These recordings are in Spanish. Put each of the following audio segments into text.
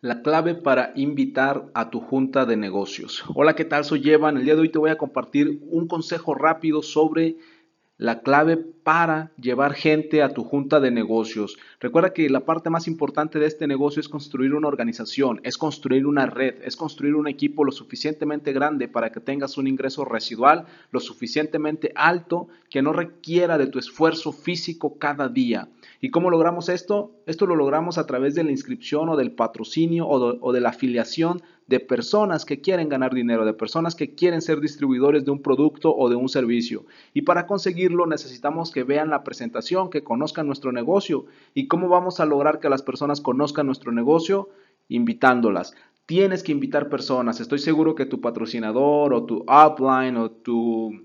La clave para invitar a tu junta de negocios. Hola, ¿qué tal? Soy Evan. El día de hoy te voy a compartir un consejo rápido sobre la clave para llevar gente a tu junta de negocios. Recuerda que la parte más importante de este negocio es construir una organización, es construir una red, es construir un equipo lo suficientemente grande para que tengas un ingreso residual lo suficientemente alto que no requiera de tu esfuerzo físico cada día. ¿Y cómo logramos esto? Esto lo logramos a través de la inscripción o del patrocinio o de, la afiliación de personas que quieren ganar dinero, de personas que quieren ser distribuidores de un producto o de un servicio. Y para conseguirlo necesitamos que vean la presentación, que conozcan nuestro negocio. ¿Y cómo vamos a lograr que las personas conozcan nuestro negocio? Invitándolas. Tienes que invitar personas. Estoy seguro que tu patrocinador o tu upline o tu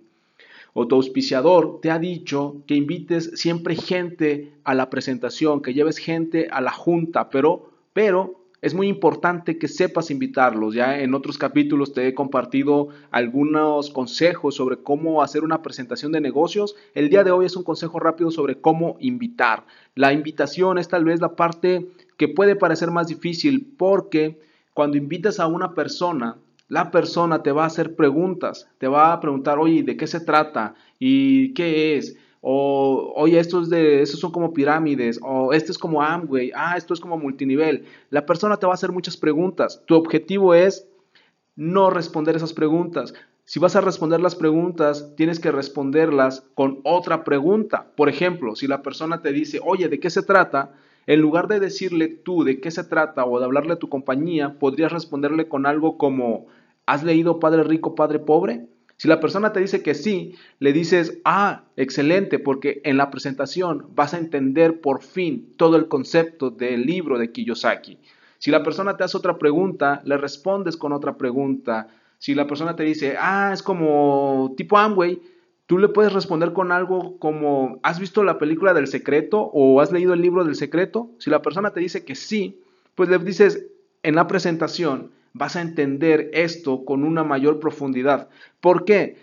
o tu auspiciador te ha dicho que invites siempre gente a la presentación, que lleves gente a la junta, pero, pero es muy importante que sepas invitarlos. Ya en otros capítulos te he compartido algunos consejos sobre cómo hacer una presentación de negocios. El día de hoy es un consejo rápido sobre cómo invitar. La invitación es tal vez la parte que puede parecer más difícil porque cuando invitas a una persona, la persona te va a hacer preguntas, te va a preguntar, oye, ¿de qué se trata? ¿Y qué es? O, oye, estos, de, estos son como pirámides, o este es como Amway, ah, esto es como multinivel. La persona te va a hacer muchas preguntas. Tu objetivo es no responder esas preguntas. Si vas a responder las preguntas, tienes que responderlas con otra pregunta. Por ejemplo, si la persona te dice, oye, ¿de qué se trata? En lugar de decirle tú de qué se trata o de hablarle a tu compañía, podrías responderle con algo como, ¿Has leído Padre Rico, Padre Pobre? Si la persona te dice que sí, le dices, ah, excelente, porque en la presentación vas a entender por fin todo el concepto del libro de Kiyosaki. Si la persona te hace otra pregunta, le respondes con otra pregunta. Si la persona te dice, ah, es como tipo Amway, tú le puedes responder con algo como, ¿has visto la película del secreto o has leído el libro del secreto? Si la persona te dice que sí, pues le dices en la presentación, vas a entender esto con una mayor profundidad. ¿Por qué?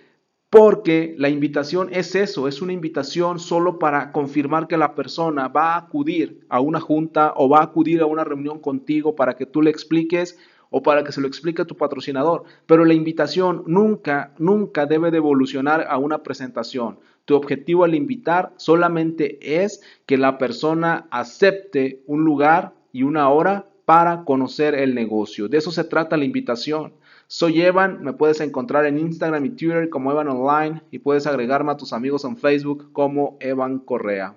Porque la invitación es eso, es una invitación solo para confirmar que la persona va a acudir a una junta o va a acudir a una reunión contigo para que tú le expliques o para que se lo explique a tu patrocinador. Pero la invitación nunca, nunca debe de evolucionar a una presentación. Tu objetivo al invitar solamente es que la persona acepte un lugar y una hora para conocer el negocio. De eso se trata la invitación. Soy Evan, me puedes encontrar en Instagram y Twitter como Evan Online y puedes agregarme a tus amigos en Facebook como Evan Correa.